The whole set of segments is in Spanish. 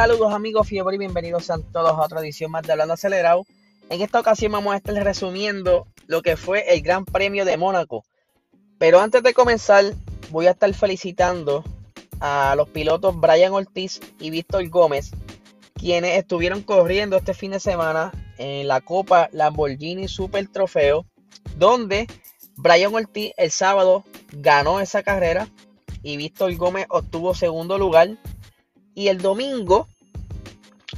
Saludos amigos Fiebre y bienvenidos a todos a otra edición más de Hablando Acelerado. En esta ocasión vamos a estar resumiendo lo que fue el Gran Premio de Mónaco. Pero antes de comenzar, voy a estar felicitando a los pilotos Brian Ortiz y Víctor Gómez, quienes estuvieron corriendo este fin de semana en la Copa Lamborghini Super Trofeo, donde Brian Ortiz el sábado ganó esa carrera y Víctor Gómez obtuvo segundo lugar. Y el domingo,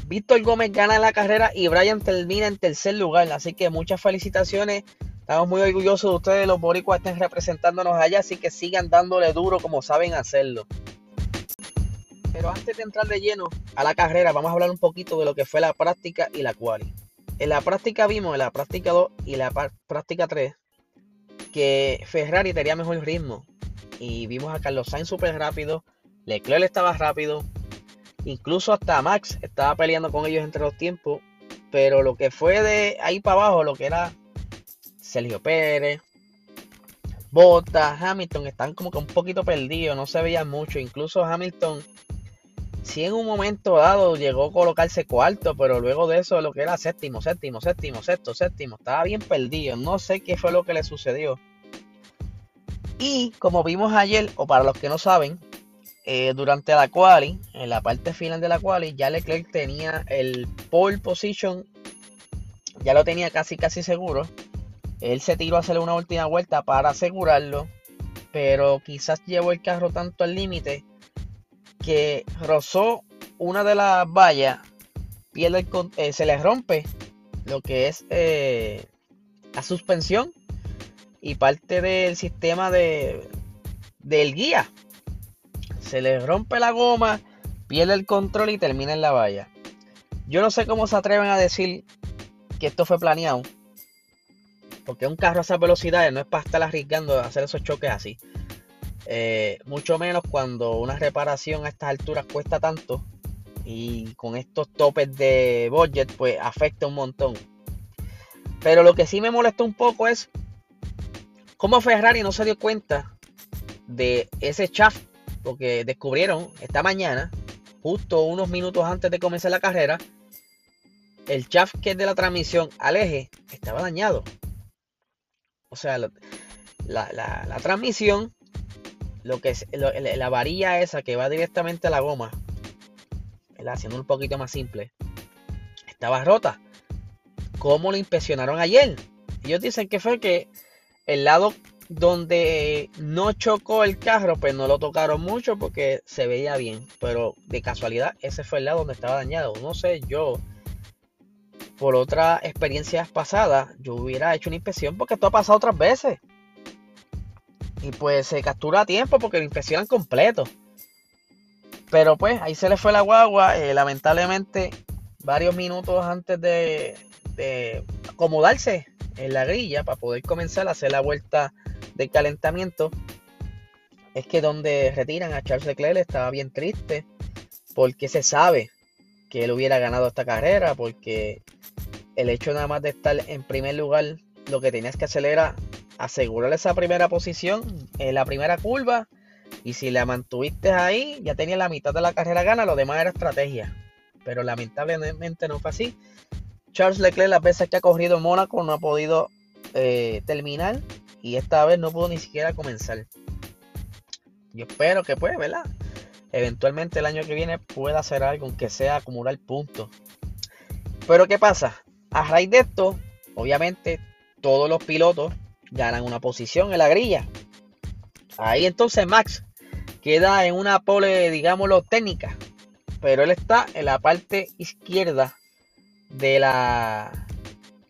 Víctor Gómez gana la carrera y Brian termina en tercer lugar. Así que muchas felicitaciones. Estamos muy orgullosos de ustedes, los boricuas estén representándonos allá, así que sigan dándole duro como saben hacerlo. Pero antes de entrar de lleno a la carrera, vamos a hablar un poquito de lo que fue la práctica y la quali. En la práctica vimos, en la práctica 2 y la práctica 3, que Ferrari tenía mejor ritmo. Y vimos a Carlos Sainz súper rápido, Leclerc estaba rápido, incluso hasta Max estaba peleando con ellos entre los tiempos. Pero lo que fue de ahí para abajo, lo que era Sergio Pérez, Bottas, Hamilton, están como que un poquito perdidos, no se veían mucho. Incluso Hamilton si en un momento dado llegó a colocarse cuarto, pero luego de eso lo que era séptimo, séptimo, séptimo, sexto, séptimo, estaba bien perdido. No sé qué fue lo que le sucedió. Y como vimos ayer, o para los que no saben, eh, durante la quali, en la parte final de la quali, ya Leclerc tenía el pole position, ya lo tenía casi casi seguro. Él se tiró a hacer una última vuelta para asegurarlo, pero quizás llevó el carro tanto al límite que rozó una de las vallas, pierde eh, se le rompe lo que es eh, la suspensión y parte del sistema de, del guía. Se le rompe la goma, pierde el control y termina en la valla. Yo no sé cómo se atreven a decir que esto fue planeado. Porque un carro a esas velocidades no es para estar arriesgando a hacer esos choques así. Eh, mucho menos cuando una reparación a estas alturas cuesta tanto y con estos topes de budget pues afecta un montón. Pero lo que sí me molesta un poco es cómo Ferrari no se dio cuenta de ese chaff, porque descubrieron esta mañana, justo unos minutos antes de comenzar la carrera, el chaff que es de la transmisión al eje estaba dañado. O sea, la, la transmisión lo que es la varilla esa que va directamente a la goma, haciendo un poquito más simple, estaba rota. ¿Cómo lo inspeccionaron ayer? Ellos dicen que fue que el lado donde no chocó el carro, pues no lo tocaron mucho porque se veía bien. Pero de casualidad, ese fue el lado donde estaba dañado. No sé, yo, por otras experiencias pasadas, yo hubiera hecho una inspección porque esto ha pasado otras veces. Y pues se captura a tiempo porque lo inspeccionan completo. Pero pues ahí se le fue la guagua. Eh, lamentablemente, varios minutos antes de, acomodarse en la grilla para poder comenzar a hacer la vuelta de calentamiento, es que donde retiran a Charles Leclerc estaba bien triste porque se sabe que él hubiera ganado esta carrera porque el hecho nada más de estar en primer lugar lo que tenías que hacer era asegurar esa primera posición en la primera curva. Y si la mantuviste ahí, ya tenía la mitad de la carrera gana, lo demás era estrategia. Pero lamentablemente no fue así. Charles Leclerc, las veces que ha corrido en Mónaco, no ha podido eh, terminar. Y esta vez no pudo ni siquiera comenzar. Yo espero que pues, ¿verdad? Eventualmente el año que viene pueda hacer algo, aunque sea acumular puntos. Pero ¿qué pasa? A raíz de esto, obviamente, todos los pilotos ganan una posición en la grilla. Ahí entonces Max queda en una pole, digámoslo, técnica. Pero él está en la parte izquierda de la,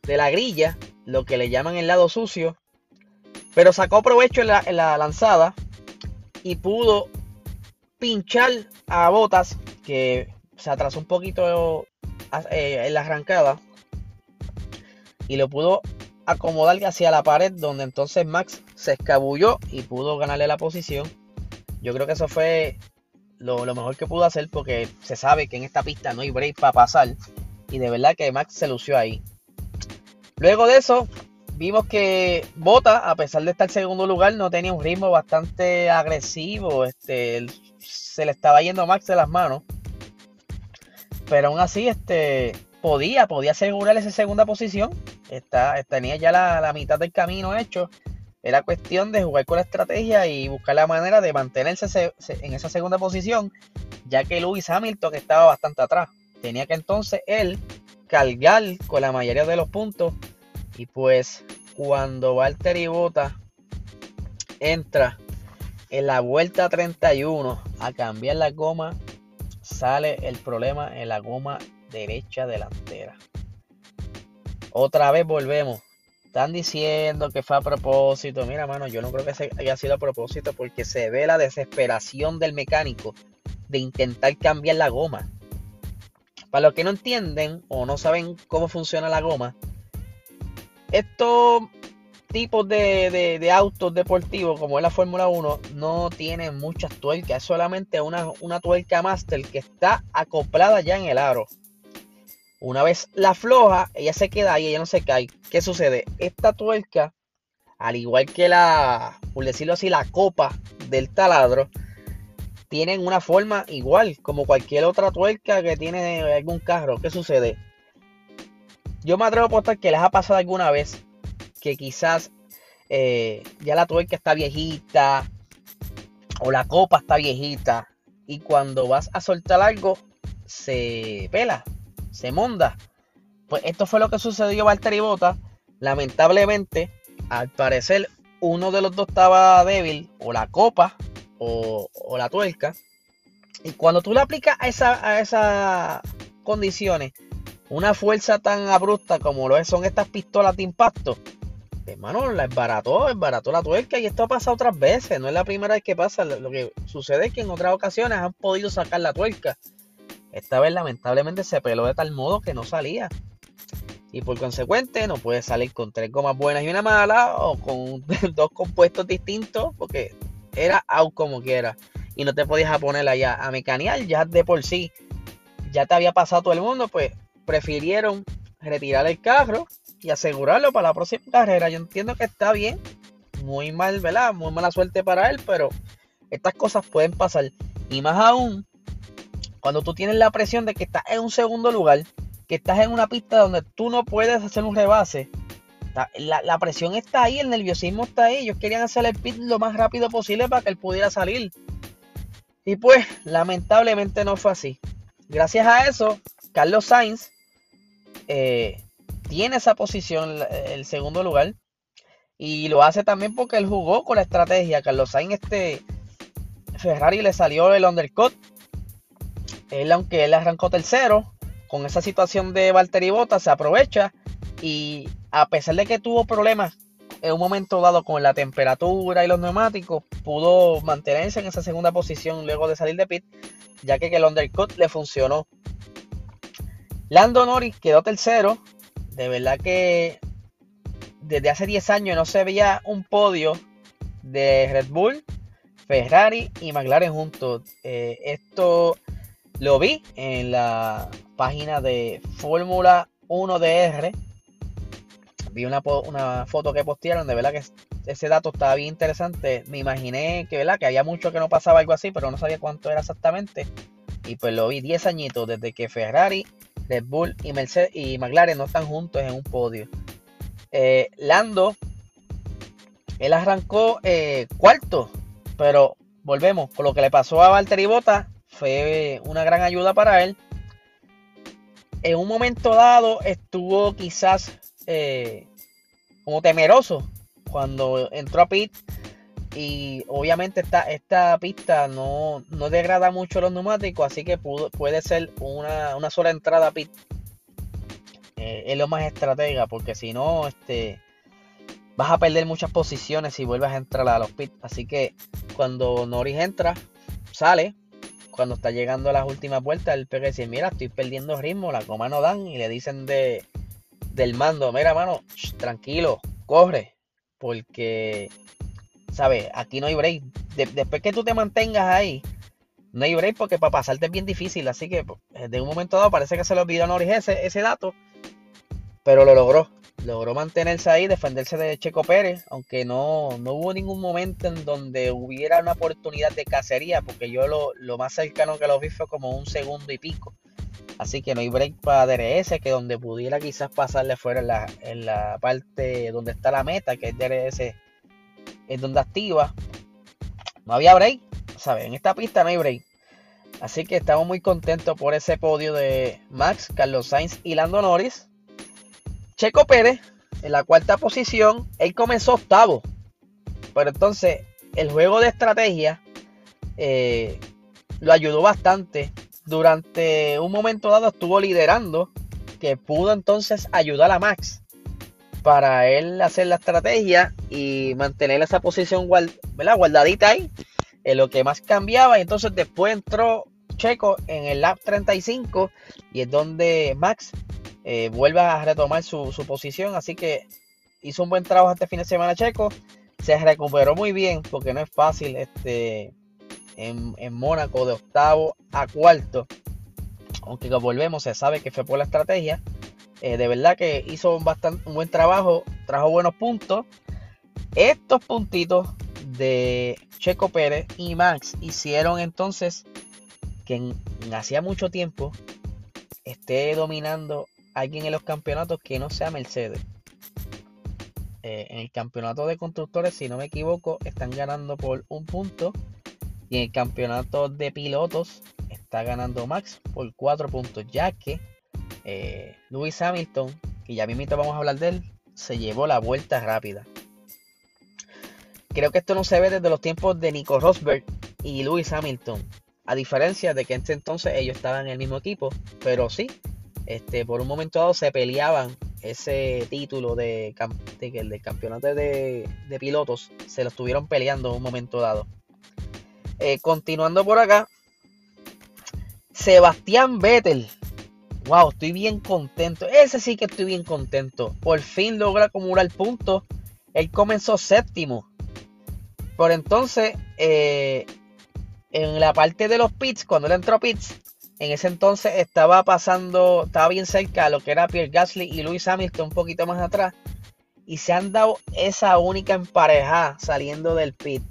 de la grilla, lo que le llaman el lado sucio. Pero sacó provecho en la, la lanzada y pudo pinchar a Botas, que se atrasó un poquito eh, en la arrancada. Y lo pudo acomodar hacia la pared donde entonces Max se escabulló y pudo ganarle la posición. Yo creo que eso fue lo, mejor que pudo hacer porque se sabe que en esta pista no hay break para pasar y de verdad que Max se lució ahí. Luego de eso vimos que Bota, a pesar de estar en segundo lugar, no tenía un ritmo bastante agresivo. Este, se le estaba yendo Max de las manos. pero aún así, este, podía, podía asegurar esa segunda posición. Está, tenía ya la, mitad del camino hecho. Era cuestión de jugar con la estrategia y buscar la manera de mantenerse en esa segunda posición, ya que Lewis Hamilton estaba bastante atrás. Tenía que entonces él cargar con la mayoría de los puntos. Y pues cuando Valtteri Bota entra en la vuelta 31 a cambiar la goma, sale el problema en la goma derecha delantera. Otra vez volvemos. Están diciendo que fue a propósito. Mira, mano, yo no creo que haya sido a propósito porque se ve la desesperación del mecánico de intentar cambiar la goma. Para los que no entienden o no saben cómo funciona la goma, estos tipos de, autos deportivos como es la Fórmula 1 no tienen muchas tuercas, es solamente una, una tuerca master que está acoplada ya en el aro. Una vez la afloja, ella se queda ahí, ella no se cae. ¿Qué sucede? Esta tuerca, al igual que la, por decirlo así, la copa del taladro, tienen una forma igual como cualquier otra tuerca que tiene algún carro. ¿Qué sucede? Yo me atrevo a apostar que les ha pasado alguna vez que quizás eh, ya la tuerca está viejita o la copa está viejita y cuando vas a soltar algo se pela, se monda. Pues esto fue lo que sucedió a Valtteri Bota. Lamentablemente, al parecer, uno de los dos estaba débil, o la copa, o, la tuerca. Y cuando tú le aplicas a, esa, a esas condiciones una fuerza tan abrupta como lo son estas pistolas de impacto, hermano, la esbarató, esbarató la tuerca y esto ha pasado otras veces, no es la primera vez que pasa, lo que sucede es que en otras ocasiones han podido sacar la tuerca esta vez lamentablemente se peló de tal modo que no salía. Y por consecuente no puede salir con tres gomas buenas y una mala o con dos compuestos distintos porque era out como quiera. Y no te podías poner allá a mecanear ya de por sí. Ya te había pasado todo el mundo, pues prefirieron retirar el carro y asegurarlo para la próxima carrera. Yo entiendo que está bien. Muy mal. Muy mala suerte para él, pero estas cosas pueden pasar. Y más aún cuando tú tienes la presión de que estás en un segundo lugar, que estás en una pista donde tú no puedes hacer un rebase, la, presión está ahí, el nerviosismo está ahí. Ellos querían hacer el pit lo más rápido posible para que él pudiera salir. Y pues, lamentablemente no fue así. Gracias a eso, Carlos Sainz eh, tiene esa posición, el segundo lugar. Y lo hace también porque él jugó con la estrategia. Carlos Sainz, este Ferrari le salió el undercut él, aunque él arrancó tercero, con esa situación de Valtteri Bottas se aprovecha y a pesar de que tuvo problemas en un momento dado con la temperatura y los neumáticos, pudo mantenerse en esa segunda posición luego de salir de pit, ya que el undercut le funcionó. Lando Norris quedó tercero, de verdad que desde hace 10 años no se veía un podio de Red Bull, Ferrari y McLaren juntos. Eh, esto lo vi en la página de Fórmula 1 DR. Vi una, foto que postearon, de verdad que ese dato estaba bien interesante. Me imaginé que, ¿verdad? que había mucho que no pasaba algo así, pero no sabía cuánto era exactamente. Y pues lo vi 10 añitos desde que Ferrari, Bull y, Mercedes y McLaren no están juntos en un podio. Eh, Lando, él arrancó eh, cuarto, pero volvemos con lo que le pasó a Valtteri Bottas fue una gran ayuda para él. En un momento dado estuvo quizás eh, como temeroso cuando entró a pit y obviamente esta, esta pista no, degrada mucho los neumáticos, así que puede ser una, sola entrada pit. Eh, es lo más estratega, porque si no, este, vas a perder muchas posiciones si vuelves a entrar a los pits. Así que cuando Norris entra, sale, cuando está llegando a las últimas vueltas, el pega dice, mira, estoy perdiendo ritmo, la coma no dan, y le dicen de, del mando, mira, mano, tranquilo, corre, porque, ¿sabes? Aquí no hay break. después que tú te mantengas ahí, no hay break porque para pasarte es bien difícil, así que de un momento dado parece que se le olvidó a Norris ese, ese dato, pero lo logró logró mantenerse ahí, defenderse de Checo Pérez, aunque no, hubo ningún momento en donde hubiera una oportunidad de cacería, porque yo lo, más cercano que lo vi fue como un segundo y pico. Así que no hay break para DRS, que donde pudiera quizás pasarle fuera en la, en la parte donde está la meta, que es DRS, es donde activa. No había break. En esta pista no hay break. Así que estamos muy contentos por ese podio de Max, Carlos Sainz y Lando Norris. Checo Pérez en la cuarta posición, él comenzó octavo. Pero entonces el juego de estrategia eh, lo ayudó bastante. Durante un momento dado estuvo liderando, que pudo entonces ayudar a Max para él hacer la estrategia y mantener esa posición guardadita ahí, en lo que más cambiaba. Y entonces después entró Checo en el lap 35 y es donde Max eh, vuelve a retomar su, su posición. Así que hizo un buen trabajo este fin de semana Checo se recuperó muy bien porque no es fácil este, en, Mónaco de octavo a cuarto. Aunque volvemos, se sabe que fue por la estrategia. Eh, de verdad que hizo un, bastante, un buen trabajo, trajo buenos puntos. Estos puntitos de Checo Pérez y Max hicieron entonces que hacía mucho tiempo esté dominando alguien en los campeonatos que no sea Mercedes. Eh, en el campeonato de constructores, si no me equivoco, están ganando por un punto. Y en el campeonato de pilotos está ganando Max por cuatro puntos, ya que eh, Lewis Hamilton, que ya mismo vamos a hablar de él, se llevó la vuelta rápida. Creo que esto no se ve desde los tiempos de Nico Rosberg y Lewis Hamilton. A diferencia de que en ese entonces ellos estaban en el mismo equipo. Pero sí, este, por un momento dado se peleaban ese título de, de, campeonato de, pilotos se lo estuvieron peleando en un momento dado. Eh, continuando por acá, Sebastián Vettel. Wow, estoy bien contento. Ese sí que estoy bien contento. Por fin logra acumular puntos. Él comenzó séptimo. Por entonces, eh, en la parte de los pits, cuando él entró a pits, en ese entonces estaba pasando, estaba bien cerca a lo que era Pierre Gasly y Lewis Hamilton un poquito más atrás. Y se han dado esa única empareja saliendo del pit.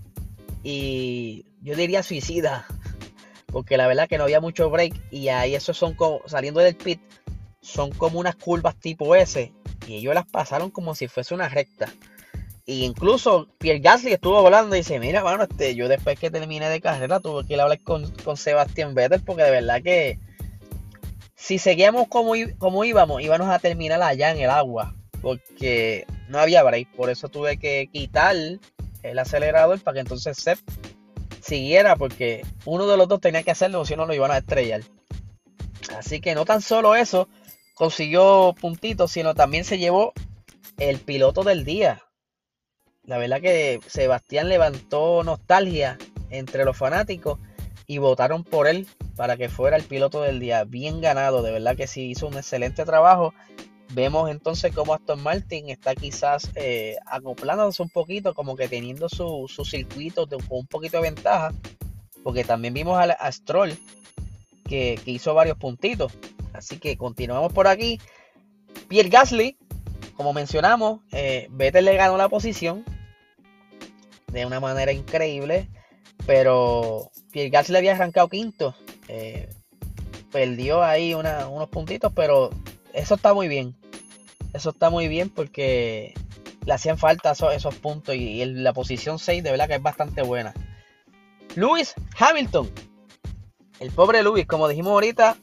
Y yo diría suicida. Porque la verdad que no había mucho break. Y ahí esos son como, saliendo del pit, son como unas curvas tipo S. Y ellos las pasaron como si fuese una recta. Y incluso Pierre Gasly estuvo volando y dice, mira, bueno, este, yo después que terminé de carrera tuve que ir a hablar con, con Sebastián Vettel porque de verdad que si seguíamos como, como íbamos, íbamos a terminar allá en el agua. Porque no había break. Por eso tuve que quitar el acelerador para que entonces Seb siguiera. Porque uno de los dos tenía que hacerlo, si no lo iban a estrellar. Así que no tan solo eso consiguió puntitos, sino también se llevó el piloto del día. La verdad que Sebastián levantó nostalgia entre los fanáticos y votaron por él para que fuera el piloto del día. Bien ganado, de verdad que sí hizo un excelente trabajo. Vemos entonces cómo Aston Martin está quizás eh, acoplándose un poquito, como que teniendo su, su circuito con un poquito de ventaja, porque también vimos a, Stroll que, que, hizo varios puntitos. Así que continuamos por aquí. Pierre Gasly como mencionamos, eh, Vettel le ganó la posición de una manera increíble, pero Pierre Gasly había arrancado quinto. Eh, perdió ahí unos puntitos, pero eso está muy bien. Eso está muy bien porque le hacían falta esos, puntos y, la posición 6 de verdad que es bastante buena. Lewis Hamilton. El pobre Lewis, como dijimos ahorita,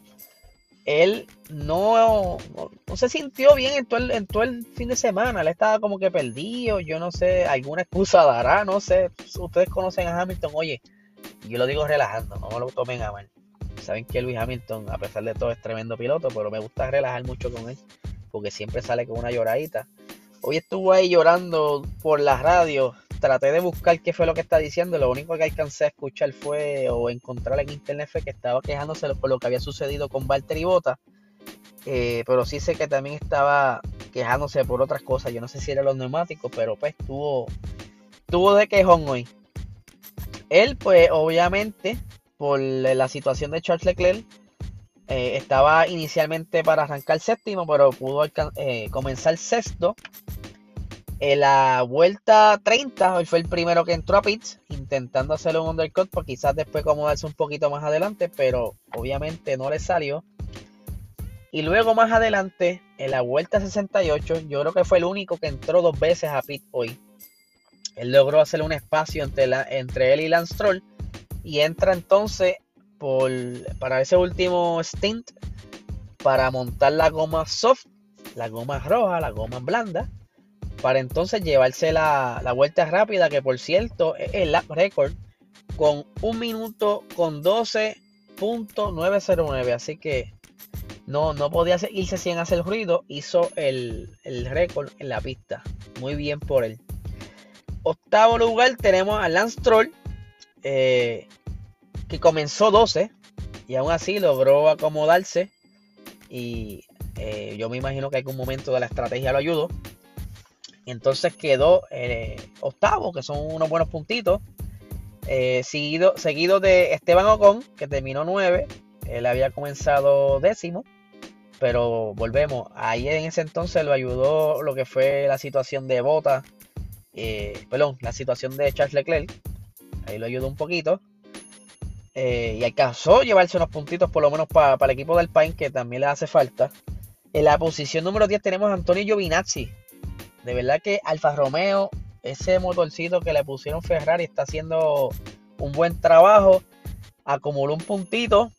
él no, no, se sintió bien en todo, el, fin de semana. Él estaba como que perdido. Yo no sé, alguna excusa dará. No sé. Ustedes conocen a Hamilton. Oye, yo lo digo relajando, no me lo tomen a mal. Saben que Luis Hamilton, a pesar de todo, es tremendo piloto, pero me gusta relajar mucho con él. Porque siempre sale con una lloradita. Hoy estuvo ahí llorando por la radio traté de buscar qué fue lo que está diciendo. Lo único que alcancé a escuchar fue o encontrar en internet fue que estaba quejándose por lo que había sucedido con Valtteri Bota. Eh, pero sí sé que también estaba quejándose por otras cosas. Yo no sé si eran los neumáticos, pero pues tuvo, tuvo de quejón hoy. Él, pues, obviamente, por la situación de Charles Leclerc, eh, estaba inicialmente para arrancar séptimo, pero pudo eh, comenzar sexto en la vuelta 30, él fue el primero que entró a pits, intentando hacerle un undercut, para quizás después acomodarse un poquito más adelante, pero obviamente no le salió. Y luego más adelante, en la vuelta 68, yo creo que fue el único que entró dos veces a pit hoy. Él logró hacer un espacio entre, entre él y Lance Troll. Y entra entonces por, para ese último stint para montar la goma soft, la goma roja, la goma blanda. Para entonces llevarse la, la vuelta rápida, que por cierto es el lap record con un minuto con 12.909. Así que no, no podía irse sin hacer ruido. Hizo el, récord en la pista. Muy bien por él. Octavo lugar tenemos a Lance Troll. Eh, que comenzó 12. Y aún así logró acomodarse. Y eh, yo me imagino que algún momento de la estrategia lo ayudó. Entonces quedó eh, octavo, que son unos buenos puntitos. seguido, seguido de Esteban Ocon, que terminó 9. Él había comenzado décimo. Pero volvemos, ahí en ese entonces lo ayudó lo que fue la situación de Bota, eh, perdón, la situación de Charles Leclerc, ahí lo ayudó un poquito. Eh, y alcanzó llevarse unos puntitos por lo menos para el equipo del Pain, que también le hace falta. En la posición número 10 tenemos a Antonio Giovinazzi. De verdad que Alfa Romeo, ese motorcito que le pusieron Ferrari, está haciendo un buen trabajo. Acumuló un puntito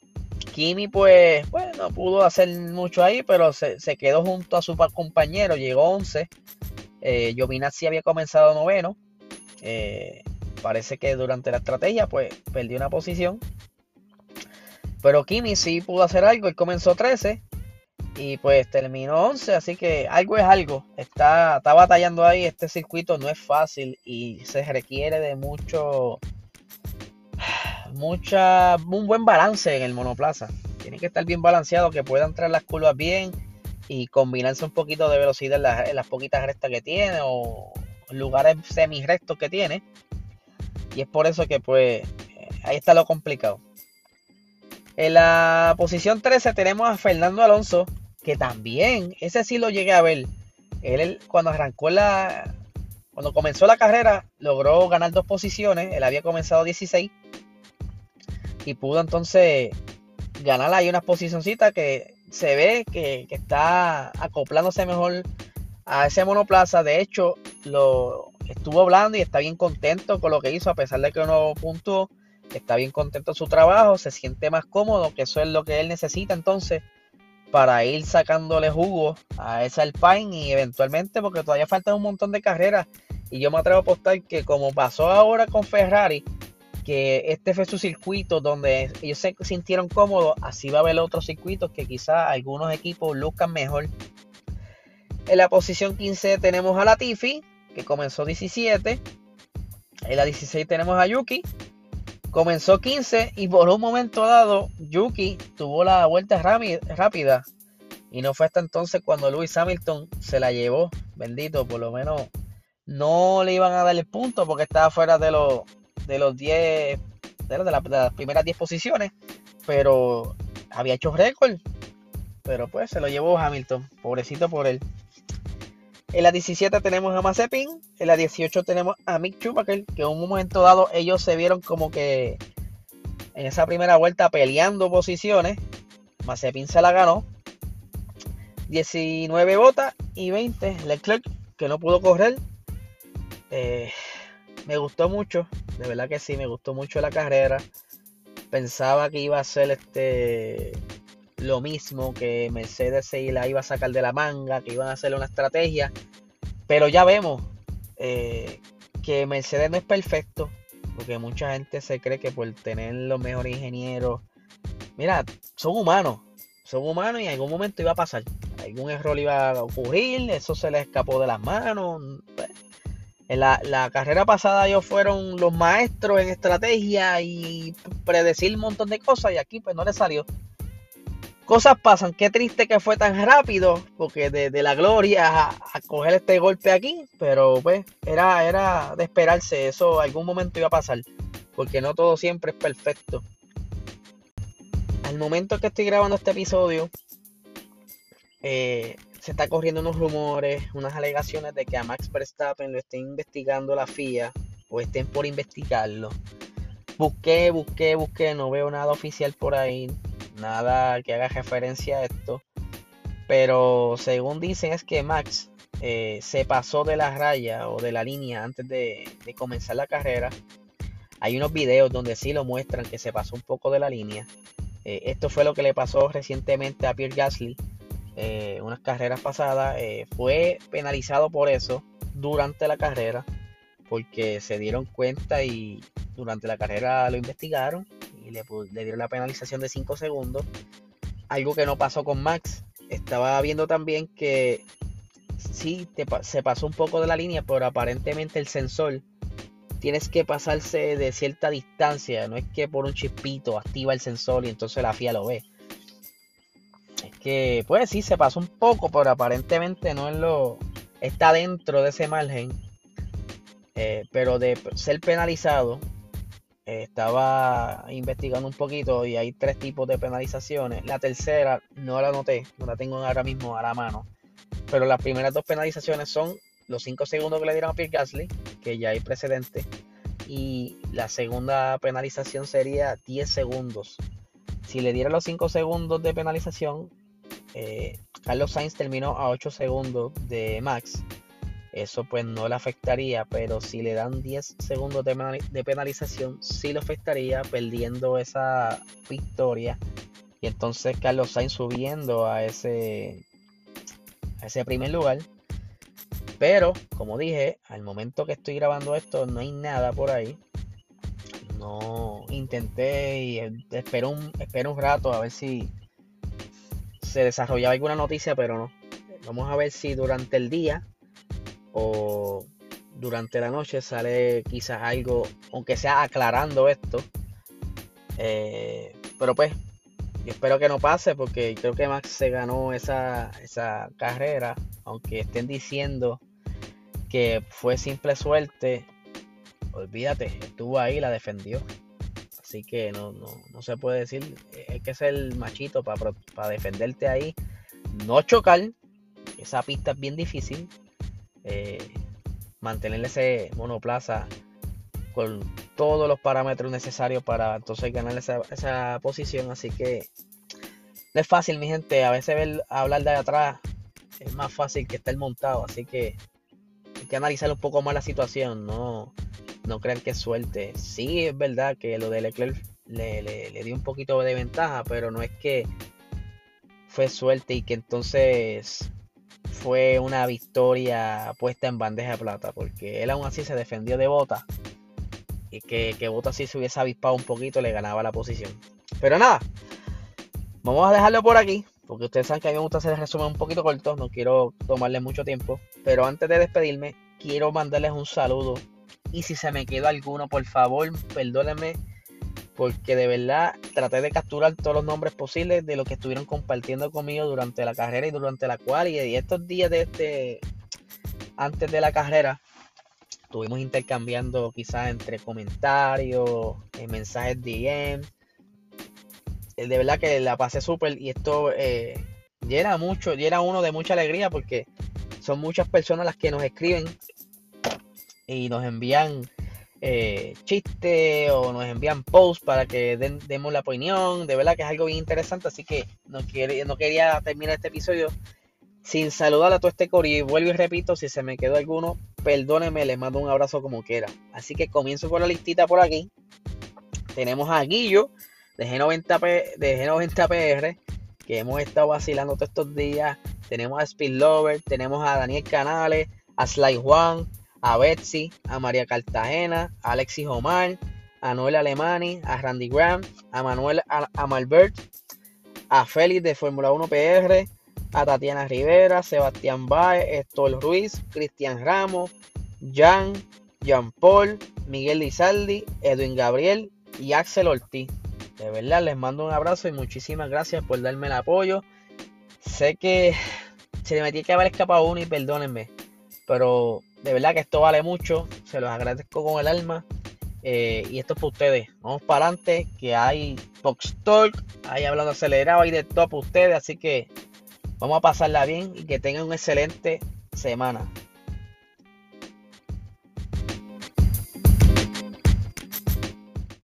Kimi, pues, bueno, pudo hacer mucho ahí, pero se, quedó junto a su compañero, llegó 11. Eh, Giovinazzi había comenzado noveno. Eh, parece que durante la estrategia, pues, perdió una posición. Pero Kimi sí pudo hacer algo, él comenzó 13 y pues terminó 11, así que algo es algo. Está, está batallando ahí, este circuito no es fácil y se requiere de mucho mucha, un buen balance en el monoplaza. Tiene que estar bien balanceado, que pueda entrar las curvas bien y combinarse un poquito de velocidad en las, poquitas rectas que tiene o lugares semi rectos que tiene. Y es por eso que pues ahí está lo complicado. En la posición 13 tenemos a Fernando Alonso, que también, ese sí lo llegué a ver. Él cuando arrancó la, cuando comenzó la carrera, logró ganar dos posiciones. Él había comenzado 16 y pudo entonces ganar ahí una posicioncita que se ve que, está acoplándose mejor a ese monoplaza. De hecho, lo estuvo hablando y está bien contento con lo que hizo, a pesar de que no puntuó. Está bien contento en su trabajo, se siente más cómodo, que eso es lo que él necesita entonces para ir sacándole jugo a ese Alpine y eventualmente, porque todavía falta un montón de carreras. Y yo me atrevo a apostar que como pasó ahora con Ferrari, que este fue su circuito donde ellos se sintieron cómodos, así va a haber otros circuitos que quizás algunos equipos luzcan mejor. En la posición 15 tenemos a Latifi, comenzó 17. En la 16 tenemos a Yuki, comenzó 15 y por un momento dado Yuki tuvo la vuelta rápida y no fue hasta entonces cuando Lewis Hamilton se la llevó, bendito, por lo menos no le iban a dar el punto porque estaba fuera de los de los 10, de, las primeras 10 posiciones, pero había hecho récord. Pero pues se lo llevó Hamilton, pobrecito por él. En la 17 tenemos a Mazepin, en la 18 tenemos a Mick Schumacher, que en un momento dado ellos se vieron como que en esa primera vuelta peleando posiciones. Mazepin se la ganó. 19 botas y 20 Leclerc, que no pudo correr. Eh, me gustó mucho, de verdad que sí, me gustó mucho la carrera. Pensaba que iba a ser este lo mismo, que Mercedes se la iba a sacar de la manga, que iban a hacer una estrategia. Pero ya vemos eh, que Mercedes no es perfecto, porque mucha gente se cree que por tener los mejores ingenieros, mira, son humanos, son humanos y en algún momento iba a pasar. Algún error iba a ocurrir, eso se les escapó de las manos. Pues, en la, carrera pasada ellos fueron los maestros en estrategia y predecir un montón de cosas y aquí pues no les salió. Cosas pasan, qué triste que fue tan rápido, porque de, la gloria a, coger este golpe aquí, pero pues era, era de esperarse, eso algún momento iba a pasar, porque no todo siempre es perfecto. Al momento que estoy grabando este episodio, eh, se está corriendo unos rumores, unas alegaciones de que a Max Verstappen lo esté investigando la FIA o estén por investigarlo. Busqué, busqué, busqué, no veo nada oficial por ahí, nada que haga referencia a esto. Pero según dicen es que Max eh, se pasó de la raya o de la línea antes de, comenzar la carrera. Hay unos videos donde sí lo muestran que se pasó un poco de la línea. Eh, esto fue lo que le pasó recientemente a Pierre Gasly. Eh, unas carreras pasadas. fue penalizado por eso durante la carrera. Porque se dieron cuenta y durante la carrera lo investigaron y le, le dieron la penalización de 5 segundos. Algo que no pasó con Max. Estaba viendo también que sí se pasó un poco de la línea, pero aparentemente el sensor tienes que pasarse de cierta distancia. No es que por un chispito activa el sensor y entonces la FIA lo ve. Es que, pues sí, se pasó un poco, pero aparentemente no es lo. Está dentro de ese margen. Eh, pero de ser penalizado, estaba investigando un poquito y hay tres tipos de penalizaciones. La tercera no la noté, no la tengo ahora mismo a la mano pero las primeras dos penalizaciones son los 5 segundos que le dieron a Pierre Gasly, que ya hay precedente. Y la segunda penalización sería 10 segundos. Si le dieran los 5 segundos de penalización, eh, Carlos Sainz terminó a 8 segundos de Max. Eso pues no le afectaría, pero si le dan 10 segundos de, penalización, sí le afectaría, perdiendo esa victoria. Y entonces Carlos Sainz subiendo a ese ese primer lugar. Pero, como dije, al momento que estoy grabando esto, no hay nada por ahí. No intenté y espero un, espero un rato a ver si se desarrollaba alguna noticia, pero no. Vamos a ver si durante el día durante la noche sale quizás algo, aunque sea aclarando esto. Eh, pero pues espero que no pase porque creo que Max se ganó esa, esa carrera, aunque estén diciendo que fue simple suerte, olvídate, estuvo ahí, la defendió. Así que no, no, se puede decir, hay que ser machito para, para defenderte ahí, no chocar, esa pista es bien difícil, eh, mantener ese monoplaza con todos los parámetros necesarios para entonces ganar esa, esa posición. Así que no es fácil, mi gente. A veces hablar de atrás es más fácil que estar montado. Así que hay que analizar un poco más la situación. No, no crean que es suerte. Sí, es verdad que lo de Leclerc le, le dio un poquito de ventaja, pero no es que fue suerte y que entonces fue una victoria puesta en bandeja de plata, porque él aún así se defendió de Bota y que, que Bota si se hubiese avispado un poquito le ganaba la posición. Pero nada, vamos a dejarlo por aquí, porque ustedes saben que a mí me gusta hacer el resumen un poquito corto, no quiero tomarle mucho tiempo. Pero antes de despedirme, quiero mandarles un saludo. Y si se me quedó alguno, por favor, perdónenme, porque de verdad traté de capturar todos los nombres posibles de los que estuvieron compartiendo conmigo durante la carrera y durante la cual y estos días de este antes de la carrera estuvimos intercambiando quizás entre comentarios, eh, mensajes DM. Eh, de verdad que la pasé súper y esto eh, llena mucho, llena uno de mucha alegría porque son muchas personas las que nos escriben y nos envían chistes o nos envían posts para que demos la opinión. De verdad que es algo bien interesante, así que no, quería terminar este episodio sin saludar a todo este y Vuelvo y repito, si se me quedó alguno, perdóneme, les mando un abrazo como quiera. Así que comienzo con la listita por aquí. Tenemos a Guillo de G90, de G90 PR, que hemos estado vacilando todos estos días. Tenemos a Speed Lover, tenemos a Daniel Canales, a Sly Juan, a Betsy, a María Cartagena, a Alexis Omar, a Noel Alemani, a Randy Graham, a Manuel Amalbert, a Félix de Fórmula 1 PR, a Tatiana Rivera, Sebastián Baez, Estol Ruiz, Cristian Ramos, Jan, Jean Paul, Miguel Lizaldi, Edwin Gabriel y Axel Ortiz. De verdad les mando un abrazo y muchísimas gracias por darme el apoyo. Sé que se me tiene que haber escapado uno y perdónenme, pero de verdad que esto vale mucho. Se los agradezco con el alma. Eh, y esto es para ustedes. Vamos para adelante, que hay Fox Talk, hay hablando acelerado, hay de todo para ustedes. Así que Vamos a pasarla bien y que tengan una excelente semana.